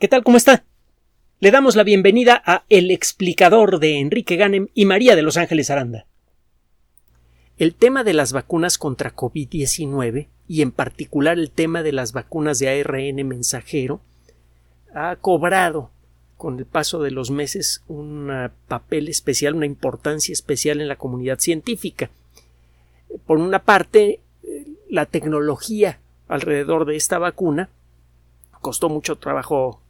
¿Qué tal? ¿Cómo está? Le damos la bienvenida a El explicador de Enrique Ganem y María de Los Ángeles Aranda. El tema de las vacunas contra COVID-19 y en particular el tema de las vacunas de ARN mensajero ha cobrado con el paso de los meses un papel especial, una importancia especial en la comunidad científica. Por una parte, la tecnología alrededor de esta vacuna costó mucho trabajo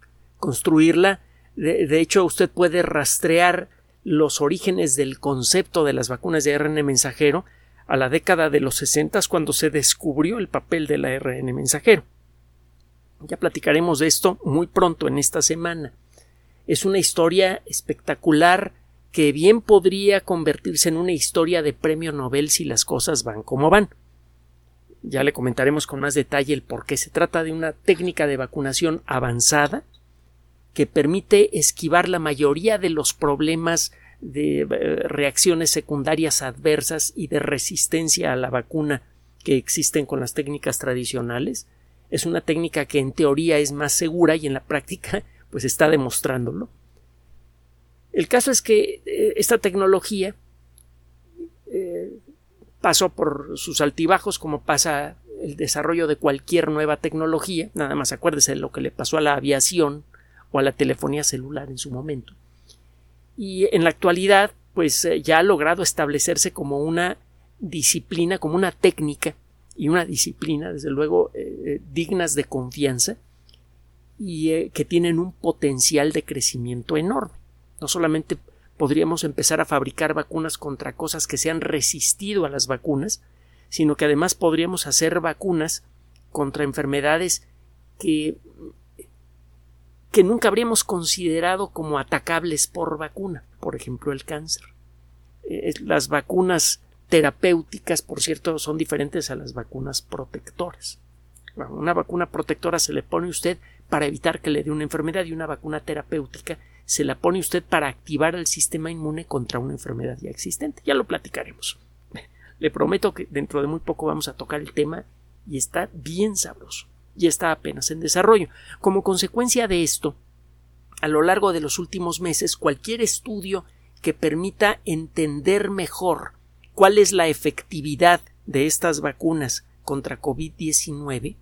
construirla. De, hecho, usted puede rastrear los orígenes del concepto de las vacunas de ARN mensajero a la década de los 60 cuando se descubrió el papel del ARN mensajero. Ya platicaremos de esto muy pronto en esta semana. Es una historia espectacular que bien podría convertirse en una historia de premio Nobel si las cosas van como van. Ya le comentaremos con más detalle el por qué se trata de una técnica de vacunación avanzada que permite esquivar la mayoría de los problemas de eh, reacciones secundarias adversas y de resistencia a la vacuna que existen con las técnicas tradicionales. Es una técnica que en teoría es más segura y en la práctica pues está demostrándolo. El caso es que eh, esta tecnología eh, pasó por sus altibajos como pasa el desarrollo de cualquier nueva tecnología. Nada más acuérdese de lo que le pasó a la aviación o a la telefonía celular en su momento. Y en la actualidad, pues eh, ya ha logrado establecerse como una disciplina, como una técnica y una disciplina, desde luego, eh, eh, dignas de confianza y que tienen un potencial de crecimiento enorme. No solamente podríamos empezar a fabricar vacunas contra cosas que se han resistido a las vacunas, sino que además podríamos hacer vacunas contra enfermedades que que nunca habríamos considerado como atacables por vacuna, por ejemplo el cáncer. Eh, las vacunas terapéuticas, por cierto, son diferentes a las vacunas protectoras. Una vacuna protectora se le pone usted para evitar que le dé una enfermedad y una vacuna terapéutica se la pone usted para activar el sistema inmune contra una enfermedad ya existente. Ya lo platicaremos. Le prometo que dentro de muy poco vamos a tocar el tema y está bien sabroso y está apenas en desarrollo. Como consecuencia de esto, a lo largo de los últimos meses, cualquier estudio que permita entender mejor cuál es la efectividad de estas vacunas contra COVID-19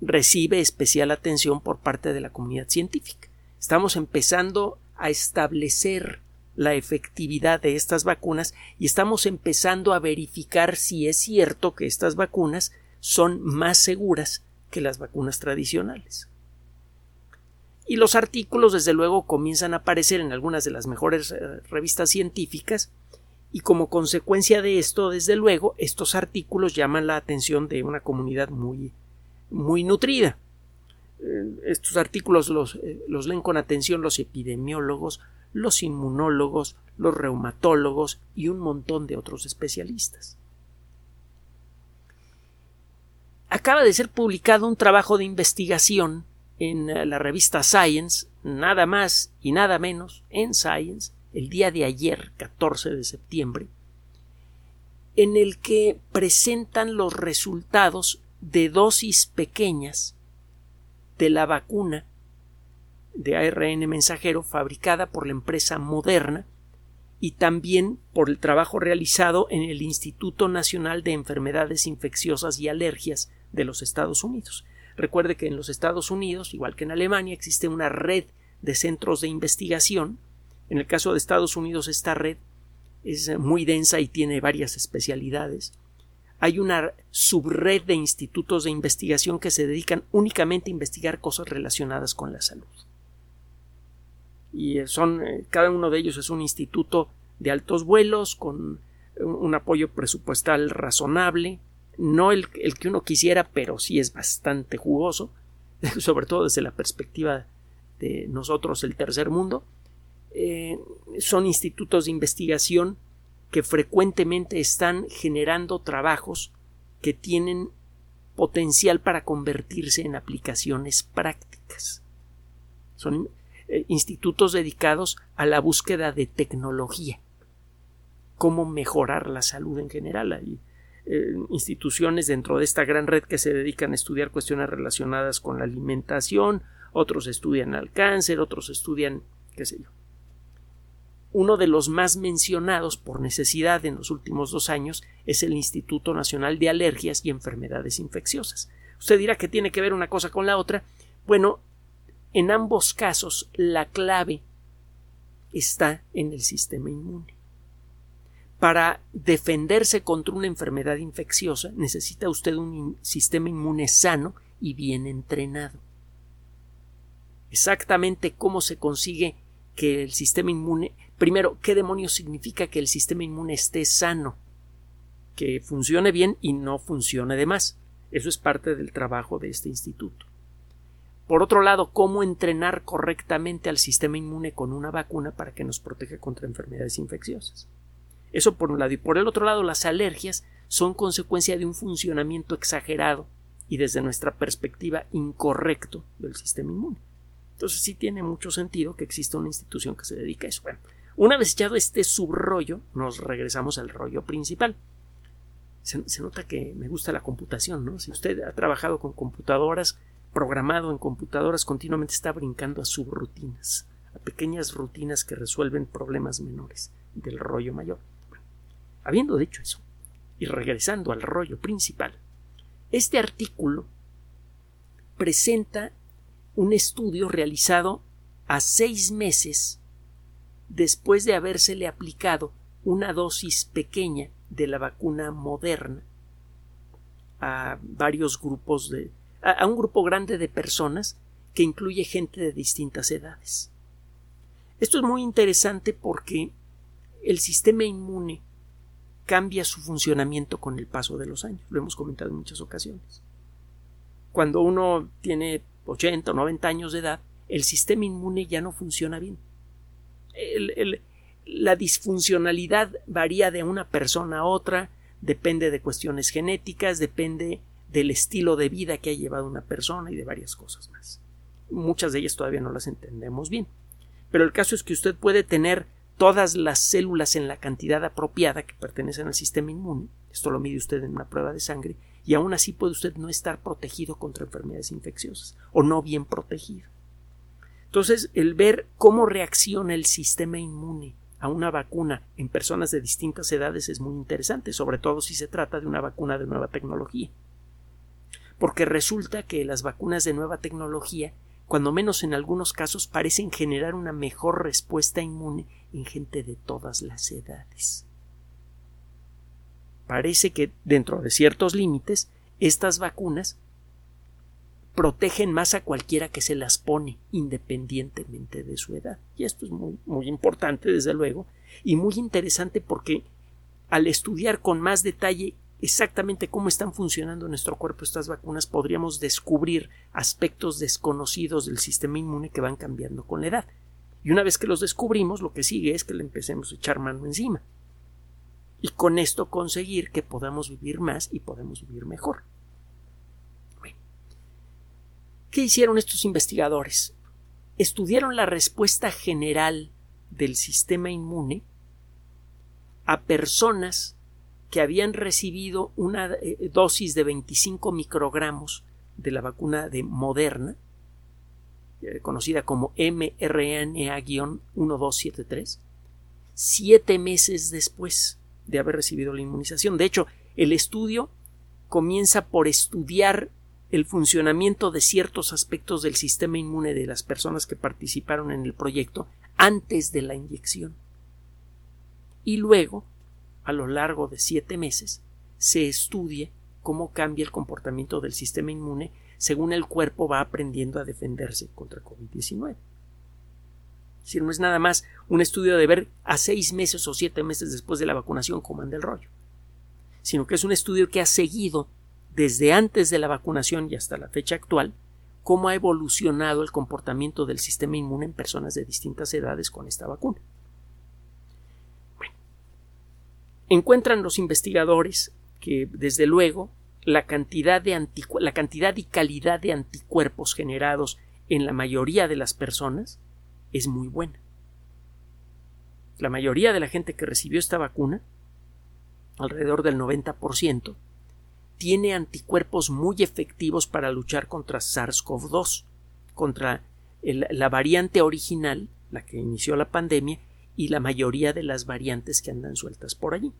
recibe especial atención por parte de la comunidad científica. Estamos empezando a establecer la efectividad de estas vacunas y estamos empezando a verificar si es cierto que estas vacunas son más seguras que las vacunas tradicionales. Y los artículos, desde luego, comienzan a aparecer en algunas de las mejores eh, revistas científicas, y como consecuencia de esto, desde luego, estos artículos llaman la atención de una comunidad muy, muy nutrida. Eh, estos artículos los, eh, los leen con atención los epidemiólogos, los inmunólogos, los reumatólogos y un montón de otros especialistas. Acaba de ser publicado un trabajo de investigación en eh, la revista Science, nada más y nada menos, en Science, el día de ayer, 14 de septiembre, en el que presentan los resultados de dosis pequeñas de la vacuna de ARN mensajero fabricada por la empresa Moderna y también por el trabajo realizado en el Instituto Nacional de Enfermedades Infecciosas y Alergias de los Estados Unidos. Recuerde que en los Estados Unidos, igual que en Alemania, existe una red de centros de investigación. En el caso de Estados Unidos, esta red es muy densa y tiene varias especialidades. Hay una subred de institutos de investigación que se dedican únicamente a investigar cosas relacionadas con la salud. Y son, eh, cada uno de ellos es un instituto de altos vuelos, con un apoyo presupuestal razonable, no el, que uno quisiera, pero sí es bastante jugoso, sobre todo desde la perspectiva de nosotros, el tercer mundo. Eh, son institutos de investigación que frecuentemente están generando trabajos que tienen potencial para convertirse en aplicaciones prácticas. Son eh, institutos dedicados a la búsqueda de tecnología, cómo mejorar la salud en general. Eh, instituciones dentro de esta gran red que se dedican a estudiar cuestiones relacionadas con la alimentación otros estudian al cáncer, otros estudian, qué sé yo. Uno de los más mencionados por necesidad en los últimos dos años es el Instituto Nacional de Alergias y Enfermedades Infecciosas. Usted dirá que tiene que ver una cosa con la otra. Bueno, en ambos casos la clave está en el sistema inmune. Para defenderse contra una enfermedad infecciosa necesita usted un sistema inmune sano y bien entrenado. Exactamente cómo se consigue que el sistema inmune. Primero, ¿qué demonios significa que el sistema inmune esté sano? Que funcione bien y no funcione de más. Eso es parte del trabajo de este instituto. Por otro lado, cómo entrenar correctamente al sistema inmune con una vacuna para que nos proteja contra enfermedades infecciosas. Eso por un lado. Y por el otro lado, las alergias son consecuencia de un funcionamiento exagerado y desde nuestra perspectiva incorrecto del sistema inmune. Entonces sí tiene mucho sentido que exista una institución que se dedique a eso. Bueno, una vez echado este subrollo, nos regresamos al rollo principal. Se, se, nota que me gusta la computación, ¿no? Si usted ha trabajado con computadoras, programado en computadoras, continuamente está brincando a subrutinas, a pequeñas rutinas que resuelven problemas menores del rollo mayor. Habiendo dicho eso, y regresando al rollo principal, este artículo presenta un estudio realizado a seis meses después de habérsele aplicado una dosis pequeña de la vacuna moderna a varios grupos de a, a, un grupo grande de personas que incluye gente de distintas edades. Esto es muy interesante porque el sistema inmune cambia su funcionamiento con el paso de los años. Lo hemos comentado en muchas ocasiones. Cuando uno tiene 80 o 90 años de edad, el sistema inmune ya no funciona bien. La disfuncionalidad varía de una persona a otra, depende de cuestiones genéticas, depende del estilo de vida que ha llevado una persona y de varias cosas más. Muchas de ellas todavía no las entendemos bien. Pero el caso es que usted puede tener todas las células en la cantidad apropiada que pertenecen al sistema inmune, esto lo mide usted en una prueba de sangre, y aún así puede usted no estar protegido contra enfermedades infecciosas o no bien protegido. Entonces, el ver cómo reacciona el sistema inmune a una vacuna en personas de distintas edades es muy interesante, sobre todo si se trata de una vacuna de nueva tecnología. Porque resulta que las vacunas de nueva tecnología, cuando menos en algunos casos, parecen generar una mejor respuesta inmune en gente de todas las edades. Parece que dentro de ciertos límites estas vacunas protegen más a cualquiera que se las pone independientemente de su edad. Y esto es muy, muy importante, desde luego, y muy interesante porque al estudiar con más detalle exactamente cómo están funcionando nuestro cuerpo estas vacunas, podríamos descubrir aspectos desconocidos del sistema inmune que van cambiando con la edad. Y una vez que los descubrimos, lo que sigue es que le empecemos a echar mano encima. Y con esto conseguir que podamos vivir más y podemos vivir mejor. ¿Qué hicieron estos investigadores? Estudiaron la respuesta general del sistema inmune a personas que habían recibido una eh, dosis de 25 microgramos de la vacuna de Moderna eh, conocida como mRNA-1273, siete meses después de haber recibido la inmunización. De hecho, el estudio comienza por estudiar el funcionamiento de ciertos aspectos del sistema inmune de las personas que participaron en el proyecto antes de la inyección. Y luego, a lo largo de siete meses, se estudia cómo cambia el comportamiento del sistema inmune según el cuerpo va aprendiendo a defenderse contra COVID-19. Si no es nada más un estudio de ver a seis meses o siete meses después de la vacunación cómo anda el rollo, sino que es un estudio que ha seguido desde antes de la vacunación y hasta la fecha actual cómo ha evolucionado el comportamiento del sistema inmune en personas de distintas edades con esta vacuna. Bueno, encuentran los investigadores que, desde luego, la cantidad, de la cantidad y calidad de anticuerpos generados en la mayoría de las personas es muy buena. La mayoría de la gente que recibió esta vacuna, alrededor del 90%, tiene anticuerpos muy efectivos para luchar contra SARS-CoV-2, contra la variante original, la que inició la pandemia, y la mayoría de las variantes que andan sueltas por allí.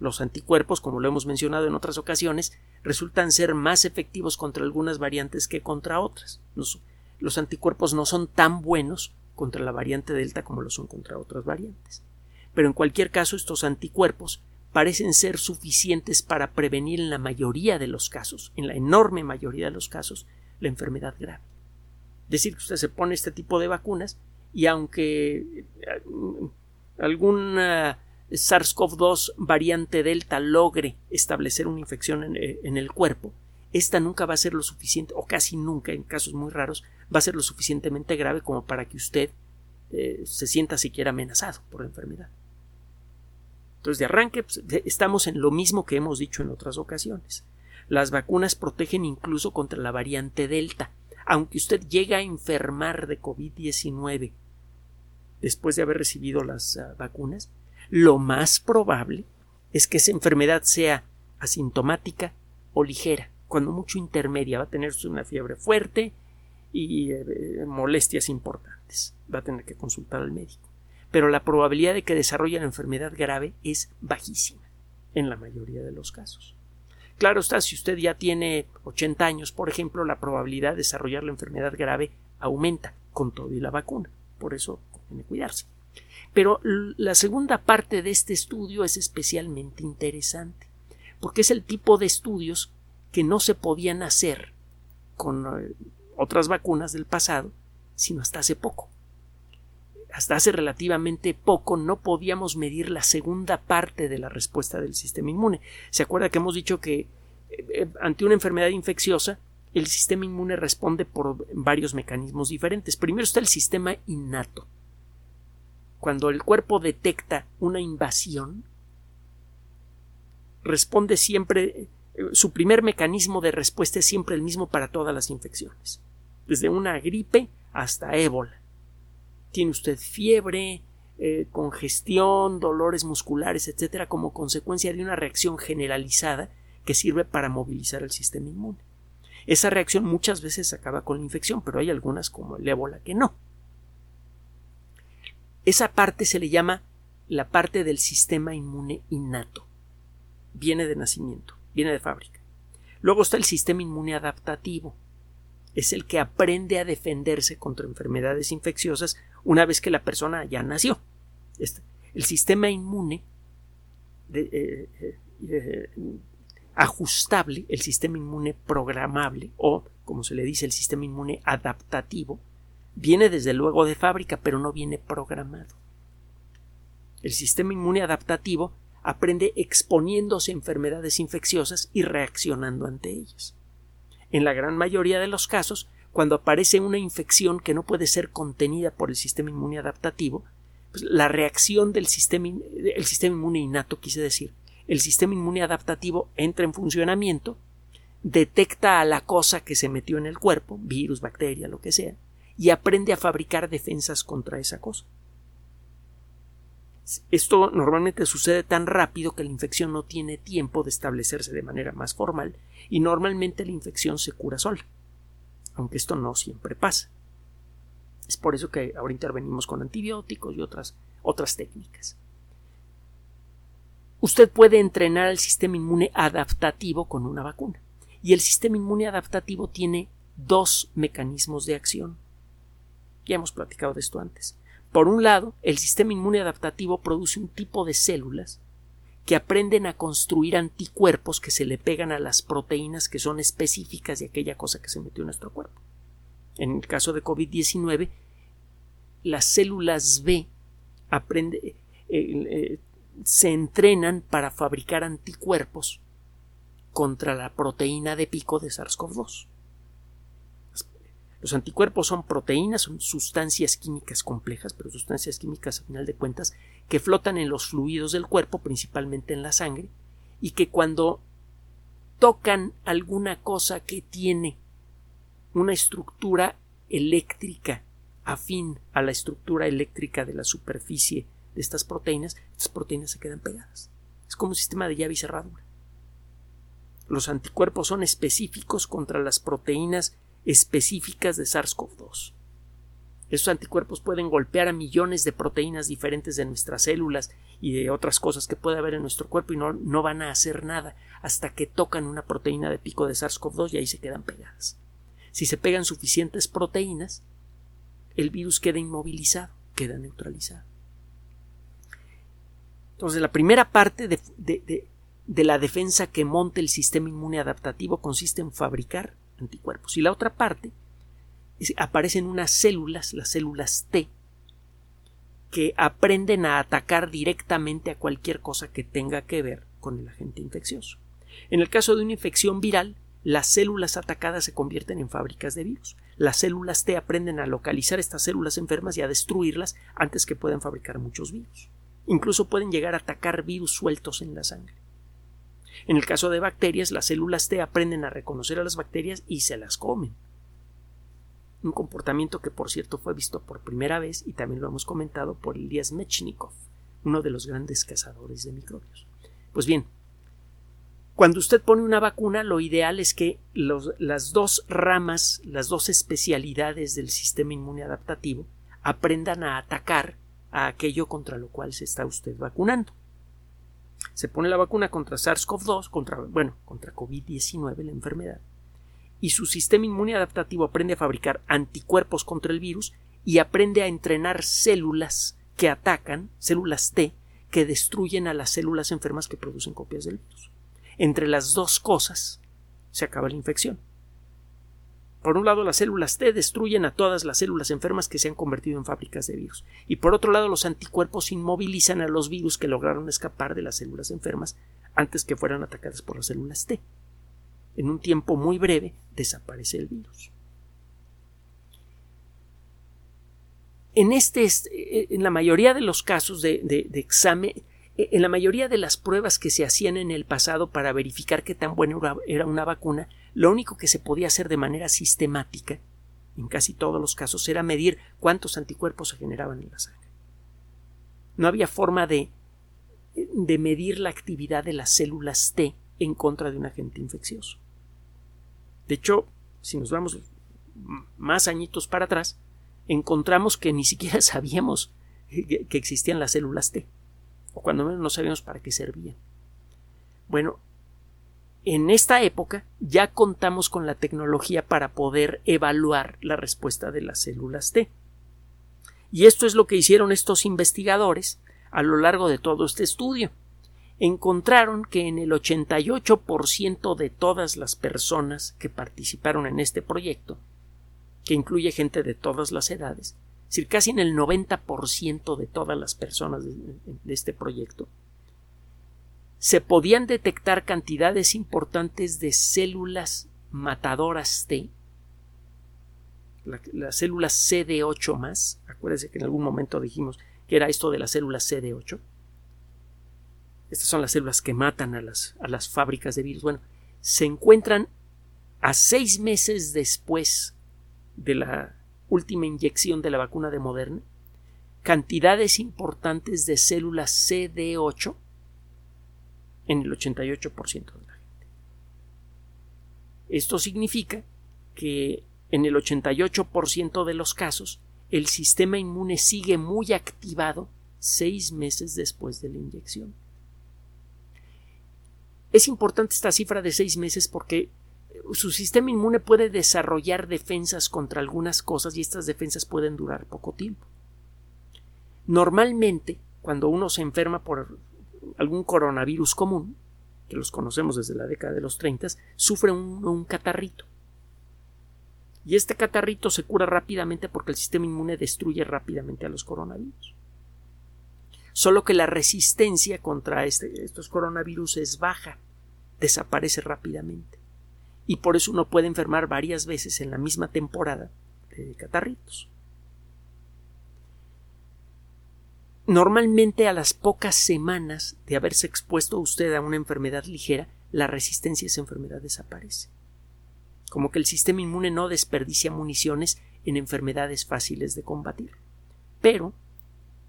Los anticuerpos, como lo hemos mencionado en otras ocasiones, resultan ser más efectivos contra algunas variantes que contra otras. Los, anticuerpos no son tan buenos contra la variante Delta como lo son contra otras variantes. Pero en cualquier caso, estos anticuerpos parecen ser suficientes para prevenir en la mayoría de los casos, en la enorme mayoría de los casos, la enfermedad grave. Es decir, que usted se pone este tipo de vacunas y aunque eh, alguna SARS-CoV-2 variante Delta logre establecer una infección eh, en, el cuerpo, esta nunca va a ser lo suficiente, o casi nunca, en casos muy raros, va a ser lo suficientemente grave como para que usted eh, se sienta siquiera amenazado por la enfermedad. Entonces, de arranque, pues, estamos en lo mismo que hemos dicho en otras ocasiones. Las vacunas protegen incluso contra la variante Delta, aunque usted llegue a enfermar de COVID-19 después de haber recibido las ah, vacunas, lo más probable es que esa enfermedad sea asintomática o ligera, cuando mucho intermedia, va a tener una fiebre fuerte y eh, molestias importantes, va a tener que consultar al médico. Pero la probabilidad de que desarrolle la enfermedad grave es bajísima, en la mayoría de los casos. Claro está, si usted ya tiene 80 años, por ejemplo, la probabilidad de desarrollar la enfermedad grave aumenta con todo y la vacuna. Por eso conviene cuidarse. Pero la segunda parte de este estudio es especialmente interesante, porque es el tipo de estudios que no se podían hacer con eh, otras vacunas del pasado, sino hasta hace poco. Hasta hace relativamente poco no podíamos medir la segunda parte de la respuesta del sistema inmune. ¿Se acuerda que hemos dicho que eh, eh, ante una enfermedad infecciosa el sistema inmune responde por varios mecanismos diferentes. Primero está el sistema innato. Cuando el cuerpo detecta una invasión, responde siempre, eh, su primer mecanismo de respuesta es siempre el mismo para todas las infecciones, desde una gripe hasta ébola. Tiene usted fiebre, eh, congestión, dolores musculares, etcétera, como consecuencia de una reacción generalizada que sirve para movilizar el sistema inmune. Esa reacción muchas veces acaba con la infección, pero hay algunas como el ébola que no. Esa parte se le llama la parte del sistema inmune innato. Viene de nacimiento, viene de fábrica. Luego está el sistema inmune adaptativo. Es el que aprende a defenderse contra enfermedades infecciosas una vez que la persona ya nació. Este, el sistema inmune eh, eh, eh, ajustable, el sistema inmune programable o, como se le dice, el sistema inmune adaptativo, viene desde luego de fábrica, pero no viene programado. El sistema inmune adaptativo aprende exponiéndose a enfermedades infecciosas y reaccionando ante ellas. En la gran mayoría de los casos, cuando aparece una infección que no puede ser contenida por el sistema inmune adaptativo, pues la reacción del sistema, sistema inmune innato, quise decir, el sistema inmune adaptativo entra en funcionamiento, detecta a la cosa que se metió en el cuerpo, virus, bacteria, lo que sea, y aprende a fabricar defensas contra esa cosa. Esto normalmente sucede tan rápido que la infección no tiene tiempo de establecerse de manera más formal y normalmente la infección se cura sola, aunque esto no siempre pasa. Es por eso que ahora intervenimos con antibióticos y otras, otras técnicas. Usted puede entrenar al sistema inmune adaptativo con una vacuna. Y el sistema inmune adaptativo tiene dos mecanismos de acción. Ya hemos platicado de esto antes. Por un lado, el sistema inmune adaptativo produce un tipo de células que aprenden a construir anticuerpos que se le pegan a las proteínas que son específicas de aquella cosa que se metió en nuestro cuerpo. En el caso de COVID-19, las células B aprende, eh, eh, se entrenan para fabricar anticuerpos contra la proteína de pico de SARS-CoV-2. Los anticuerpos son proteínas, son sustancias químicas complejas, pero sustancias químicas a final de cuentas que flotan en los fluidos del cuerpo, principalmente en la sangre, y que cuando tocan alguna cosa que tiene una estructura eléctrica afín a la estructura eléctrica de la superficie de estas proteínas, estas proteínas se quedan pegadas. Es como un sistema de llave y cerradura. Los anticuerpos son específicos contra las proteínas específicas de SARS-CoV-2. Esos anticuerpos pueden golpear a millones de proteínas diferentes de nuestras células y de otras cosas que puede haber en nuestro cuerpo y no, no van a hacer nada hasta que tocan una proteína de pico de SARS-CoV-2 y ahí se quedan pegadas. Si se pegan suficientes proteínas, el virus queda inmovilizado, queda neutralizado. Entonces, la primera parte de, de la defensa que monta el sistema inmune adaptativo consiste en fabricar anticuerpos. Y la otra parte aparecen unas células, las células T, que aprenden a atacar directamente a cualquier cosa que tenga que ver con el agente infeccioso. En el caso de una infección viral, las células atacadas se convierten en fábricas de virus. Las células T aprenden a localizar estas células enfermas y a destruirlas antes que puedan fabricar muchos virus. Incluso pueden llegar a atacar virus sueltos en la sangre. En el caso de bacterias, las células T aprenden a reconocer a las bacterias y se las comen un comportamiento que por cierto fue visto por primera vez y también lo hemos comentado por Elias Mechnikov, uno de los grandes cazadores de microbios. Pues bien, cuando usted pone una vacuna, lo ideal es que las dos ramas, las dos especialidades del sistema inmune adaptativo aprendan a atacar a aquello contra lo cual se está usted vacunando. Se pone la vacuna contra SARS-CoV-2, contra, bueno, contra COVID-19, la enfermedad, y su sistema inmune adaptativo aprende a fabricar anticuerpos contra el virus y aprende a entrenar células que atacan, células T, que destruyen a las células enfermas que producen copias del virus. Entre las dos cosas se acaba la infección. Por un lado, las células T destruyen a todas las células enfermas que se han convertido en fábricas de virus. Y por otro lado, los anticuerpos inmovilizan a los virus que lograron escapar de las células enfermas antes que fueran atacadas por las células T en un tiempo muy breve desaparece el virus. En, este, en la mayoría de los casos de, examen, eh, en la mayoría de las pruebas que se hacían en el pasado para verificar qué tan buena era una vacuna, lo único que se podía hacer de manera sistemática, en casi todos los casos, era medir cuántos anticuerpos se generaban en la sangre. No había forma de, de medir la actividad de las células T en contra de un agente infeccioso. De hecho, si nos vamos más añitos para atrás, encontramos que ni siquiera sabíamos que existían las células T, o cuando menos no sabíamos para qué servían. Bueno, en esta época ya contamos con la tecnología para poder evaluar la respuesta de las células T. Y esto es lo que hicieron estos investigadores a lo largo de todo este estudio encontraron que en el 88% de todas las personas que participaron en este proyecto, que incluye gente de todas las edades, decir, casi en el 90% de todas las personas de, este proyecto, se podían detectar cantidades importantes de células matadoras T, las células CD8 más, acuérdense que en algún momento dijimos que era esto de las células CD8, estas son las células que matan a las, a las fábricas de virus. Bueno, se encuentran a seis meses después de la última inyección de la vacuna de Moderna cantidades importantes de células CD8 en el 88% de la gente. Esto significa que en el 88% de los casos el sistema inmune sigue muy activado seis meses después de la inyección. Es importante esta cifra de seis meses porque su sistema inmune puede desarrollar defensas contra algunas cosas y estas defensas pueden durar poco tiempo. Normalmente, cuando uno se enferma por algún coronavirus común, que los conocemos desde la década de los 30, sufre un, un catarrito. Y este catarrito se cura rápidamente porque el sistema inmune destruye rápidamente a los coronavirus solo que la resistencia contra este, estos coronavirus es baja, desaparece rápidamente. Y por eso uno puede enfermar varias veces en la misma temporada de catarritos. Normalmente a las pocas semanas de haberse expuesto usted a una enfermedad ligera, la resistencia a esa enfermedad desaparece. Como que el sistema inmune no desperdicia municiones en enfermedades fáciles de combatir. Pero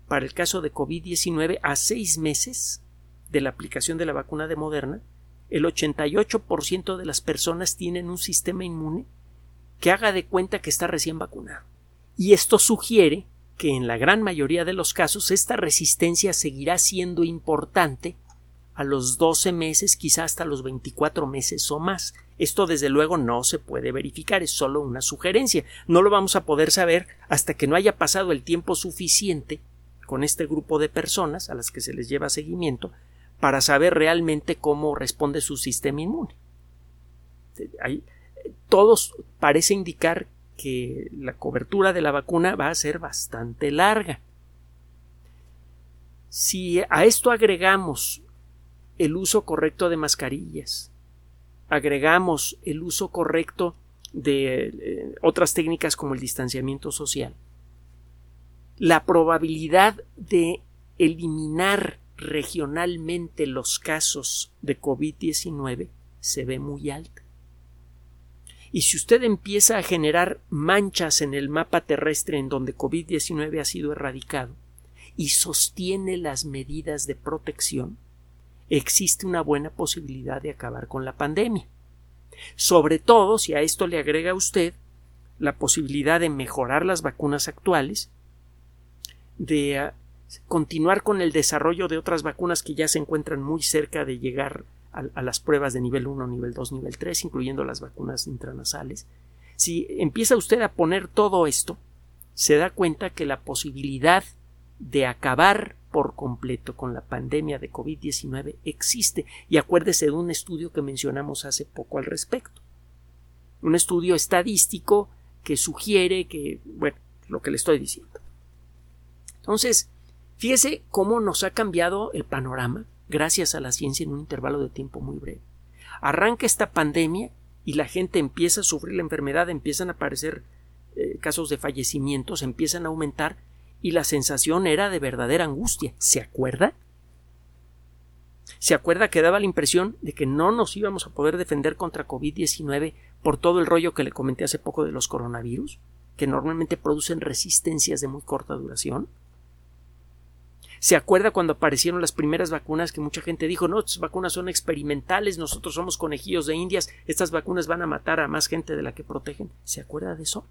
para el caso de COVID-19 a seis meses de la aplicación de la vacuna de Moderna, el 88% de las personas tienen un sistema inmune que haga de cuenta que está recién vacunado. Y esto sugiere que en la gran mayoría de los casos esta resistencia seguirá siendo importante a los 12 meses, quizá hasta los 24 meses o más. Esto desde luego no se puede verificar, es solo una sugerencia. No lo vamos a poder saber hasta que no haya pasado el tiempo suficiente con este grupo de personas a las que se les lleva seguimiento para saber realmente cómo responde su sistema inmune. todos parece indicar que la cobertura de la vacuna va a ser bastante larga. Si a esto agregamos el uso correcto de mascarillas, agregamos el uso correcto de eh, otras técnicas como el distanciamiento social, la probabilidad de eliminar regionalmente los casos de COVID-19 se ve muy alta. Y si usted empieza a generar manchas en el mapa terrestre en donde COVID-19 ha sido erradicado y sostiene las medidas de protección, existe una buena posibilidad de acabar con la pandemia. Sobre todo si a esto le agrega usted la posibilidad de mejorar las vacunas actuales, de ah, continuar con el desarrollo de otras vacunas que ya se encuentran muy cerca de llegar a, las pruebas de nivel 1, nivel 2, nivel 3, incluyendo las vacunas intranasales. Si empieza usted a poner todo esto, se da cuenta que la posibilidad de acabar por completo con la pandemia de COVID-19 existe y acuérdese de un estudio que mencionamos hace poco al respecto. Un estudio estadístico que sugiere que, bueno, lo que le estoy diciendo. Entonces, fíjese cómo nos ha cambiado el panorama gracias a la ciencia en un intervalo de tiempo muy breve. Arranca esta pandemia y la gente empieza a sufrir la enfermedad, empiezan a aparecer eh, casos de fallecimientos, empiezan a aumentar y la sensación era de verdadera angustia. ¿Se acuerda? ¿Se acuerda que daba la impresión de que no nos íbamos a poder defender contra COVID-19 por todo el rollo que le comenté hace poco de los coronavirus, que normalmente producen resistencias de muy corta duración? ¿Se acuerda cuando aparecieron las primeras vacunas que mucha gente dijo, no, estas vacunas son experimentales, nosotros somos conejillos de indias, estas vacunas van a matar a más gente de la que protegen? ¿Se acuerda de eso?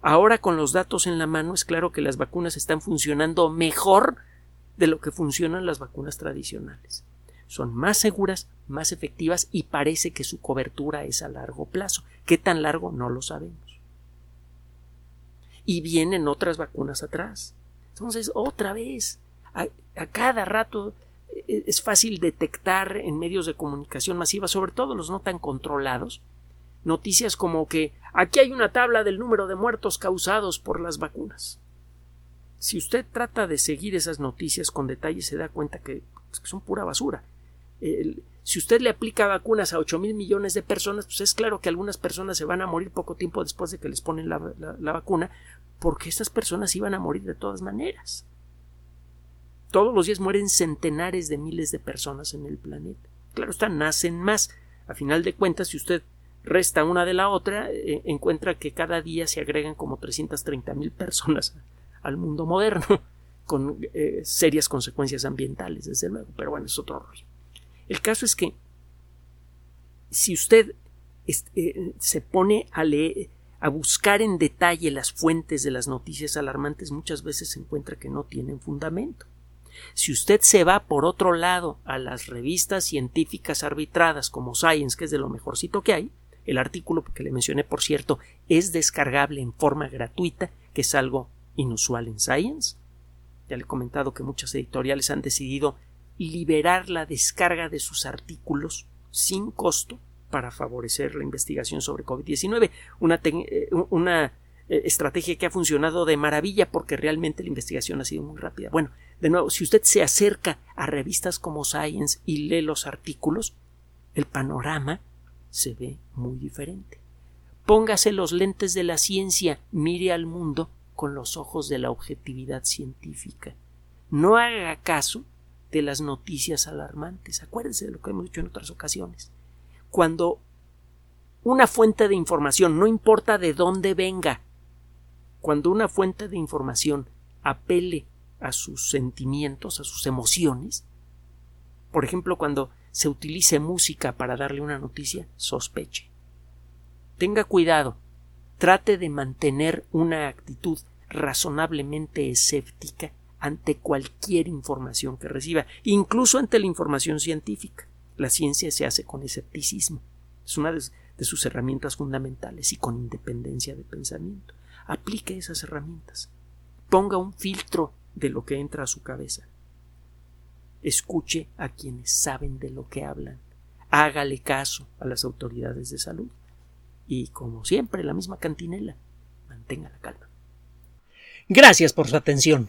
Ahora con los datos en la mano es claro que las vacunas están funcionando mejor de lo que funcionan las vacunas tradicionales. Son más seguras, más efectivas y parece que su cobertura es a largo plazo. ¿Qué tan largo? No lo sabemos. Y vienen otras vacunas atrás. Entonces, otra vez, a, cada rato e, es fácil detectar en medios de comunicación masiva, sobre todo los no tan controlados, noticias como que aquí hay una tabla del número de muertos causados por las vacunas. Si usted trata de seguir esas noticias con detalle, se da cuenta que, pues, son pura basura. si usted le aplica vacunas a 8 mil millones de personas, pues es claro que algunas personas se van a morir poco tiempo después de que les ponen la vacuna, porque estas personas iban a morir de todas maneras. Todos los días mueren centenares de miles de personas en el planeta. Claro está, nacen más. A final de cuentas, si usted resta una de la otra, eh, encuentra que cada día se agregan como 330 mil personas al mundo moderno, con eh, serias consecuencias ambientales, desde luego. Pero bueno, es otro rollo. El caso es que si usted eh, se pone a leer, a buscar en detalle las fuentes de las noticias alarmantes, muchas veces se encuentra que no tienen fundamento. Si usted se va por otro lado a las revistas científicas arbitradas como Science, que es de lo mejorcito que hay, el artículo que le mencioné, por cierto, es descargable en forma gratuita, que es algo inusual en Science. Ya le he comentado que muchas editoriales han decidido liberar la descarga de sus artículos sin costo para favorecer la investigación sobre COVID-19. Una, eh, eh, estrategia que ha funcionado de maravilla porque realmente la investigación ha sido muy rápida. Bueno, de nuevo, si usted se acerca a revistas como Science y lee los artículos, el panorama se ve muy diferente. Póngase los lentes de la ciencia, mire al mundo con los ojos de la objetividad científica. No haga caso de las noticias alarmantes. Acuérdese de lo que hemos dicho en otras ocasiones cuando una fuente de información, no importa de dónde venga, cuando una fuente de información apele a sus sentimientos, a sus emociones, por ejemplo, cuando se utilice música para darle una noticia, sospeche. Tenga cuidado, trate de mantener una actitud razonablemente escéptica ante cualquier información que reciba, incluso ante la información científica. La ciencia se hace con escepticismo. Es una de sus herramientas fundamentales y con independencia de pensamiento. Aplique esas herramientas. Ponga un filtro de lo que entra a su cabeza. Escuche a quienes saben de lo que hablan. Hágale caso a las autoridades de salud. Y, como siempre, la misma cantinela. Mantenga la calma. Gracias por su atención.